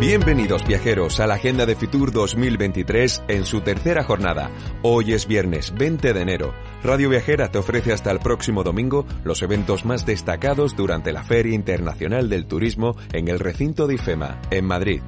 Bienvenidos viajeros a la Agenda de Fitur 2023 en su tercera jornada. Hoy es viernes 20 de enero. Radio Viajera te ofrece hasta el próximo domingo los eventos más destacados durante la Feria Internacional del Turismo en el recinto de IFEMA, en Madrid.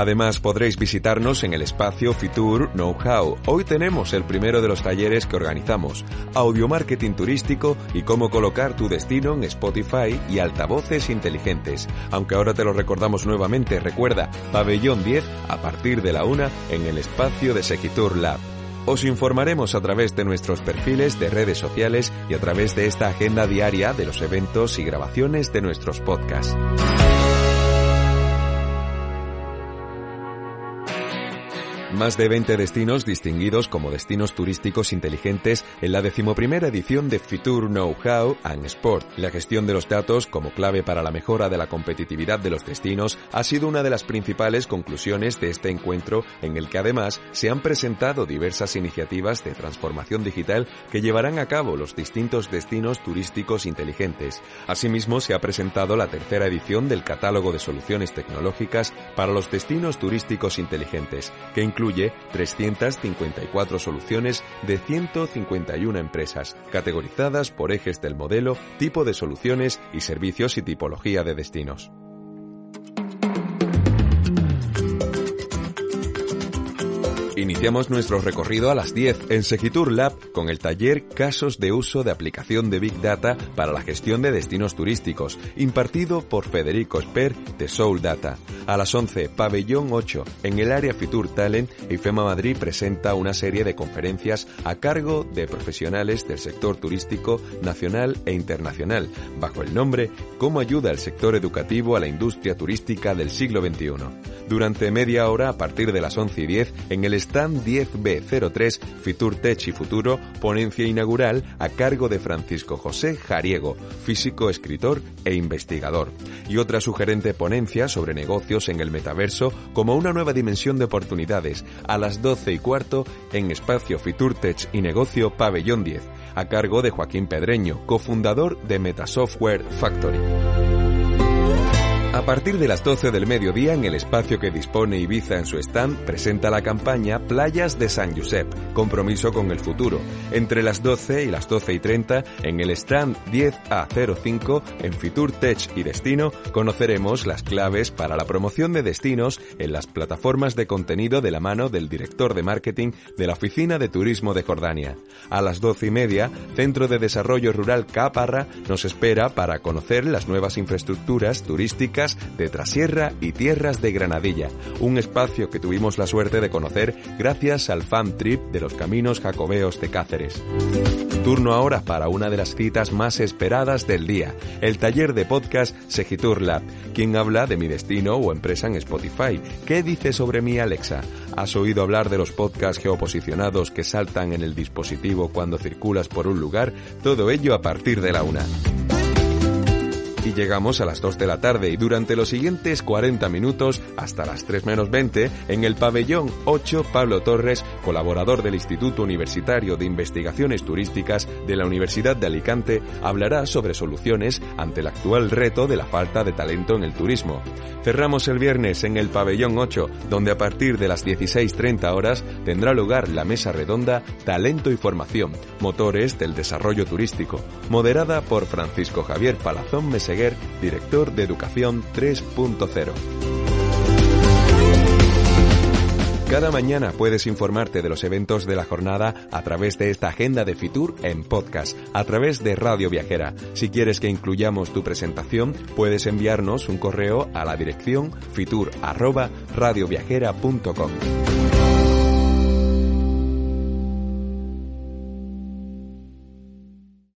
Además podréis visitarnos en el espacio Fitur Know-how. Hoy tenemos el primero de los talleres que organizamos, audio marketing turístico y cómo colocar tu destino en Spotify y altavoces inteligentes. Aunque ahora te lo recordamos nuevamente, recuerda, pabellón 10 a partir de la una en el espacio de Segitur Lab. Os informaremos a través de nuestros perfiles de redes sociales y a través de esta agenda diaria de los eventos y grabaciones de nuestros podcasts. Más de 20 destinos distinguidos como destinos turísticos inteligentes en la decimoprimera edición de Fitur Know-how and Sport. La gestión de los datos como clave para la mejora de la competitividad de los destinos ha sido una de las principales conclusiones de este encuentro en el que además se han presentado diversas iniciativas de transformación digital que llevarán a cabo los distintos destinos turísticos inteligentes. Asimismo, se ha presentado la tercera edición del catálogo de soluciones tecnológicas para los destinos turísticos inteligentes, que incluye incluye 354 soluciones de 151 empresas, categorizadas por ejes del modelo, tipo de soluciones y servicios y tipología de destinos. Iniciamos nuestro recorrido a las 10 en Segitur Lab con el taller Casos de uso de aplicación de Big Data para la gestión de destinos turísticos, impartido por Federico Esper de Soul Data. A las 11, Pabellón 8, en el área Fitur Talent, IFEMA Madrid presenta una serie de conferencias a cargo de profesionales del sector turístico nacional e internacional, bajo el nombre Cómo ayuda el sector educativo a la industria turística del siglo XXI. Durante media hora, a partir de las 11 y 10, en el stand 10B03 Fitur Tech y Futuro, ponencia inaugural a cargo de Francisco José Jariego, físico, escritor e investigador, y otra sugerente ponencia sobre negocios en el metaverso como una nueva dimensión de oportunidades a las 12 y cuarto en Espacio Fitur Tech y Negocio Pabellón 10, a cargo de Joaquín Pedreño, cofundador de Metasoftware Factory. A partir de las 12 del mediodía, en el espacio que dispone Ibiza en su stand, presenta la campaña Playas de San Josep, compromiso con el futuro. Entre las 12 y las 12 y 30, en el stand 10A05, en Fitur Tech y Destino, conoceremos las claves para la promoción de destinos en las plataformas de contenido de la mano del director de marketing de la Oficina de Turismo de Jordania. A las 12 y media, Centro de Desarrollo Rural Caparra nos espera para conocer las nuevas infraestructuras turísticas de Trasierra y Tierras de Granadilla, un espacio que tuvimos la suerte de conocer gracias al fan trip de los caminos jacobeos de Cáceres. Turno ahora para una de las citas más esperadas del día, el taller de podcast Segitur Lab, quien habla de mi destino o empresa en Spotify. ¿Qué dice sobre mí Alexa? ¿Has oído hablar de los podcasts geoposicionados que saltan en el dispositivo cuando circulas por un lugar? Todo ello a partir de la una llegamos a las 2 de la tarde y durante los siguientes 40 minutos hasta las 3 menos 20 en el pabellón 8 Pablo Torres, colaborador del Instituto Universitario de Investigaciones Turísticas de la Universidad de Alicante, hablará sobre soluciones ante el actual reto de la falta de talento en el turismo. Cerramos el viernes en el pabellón 8, donde a partir de las 16.30 horas tendrá lugar la mesa redonda Talento y Formación, Motores del Desarrollo Turístico, moderada por Francisco Javier Palazón Meseguer, director de Educación 3.0. Cada mañana puedes informarte de los eventos de la jornada a través de esta agenda de Fitur en podcast, a través de Radio Viajera. Si quieres que incluyamos tu presentación, puedes enviarnos un correo a la dirección fitur@radioviajera.com.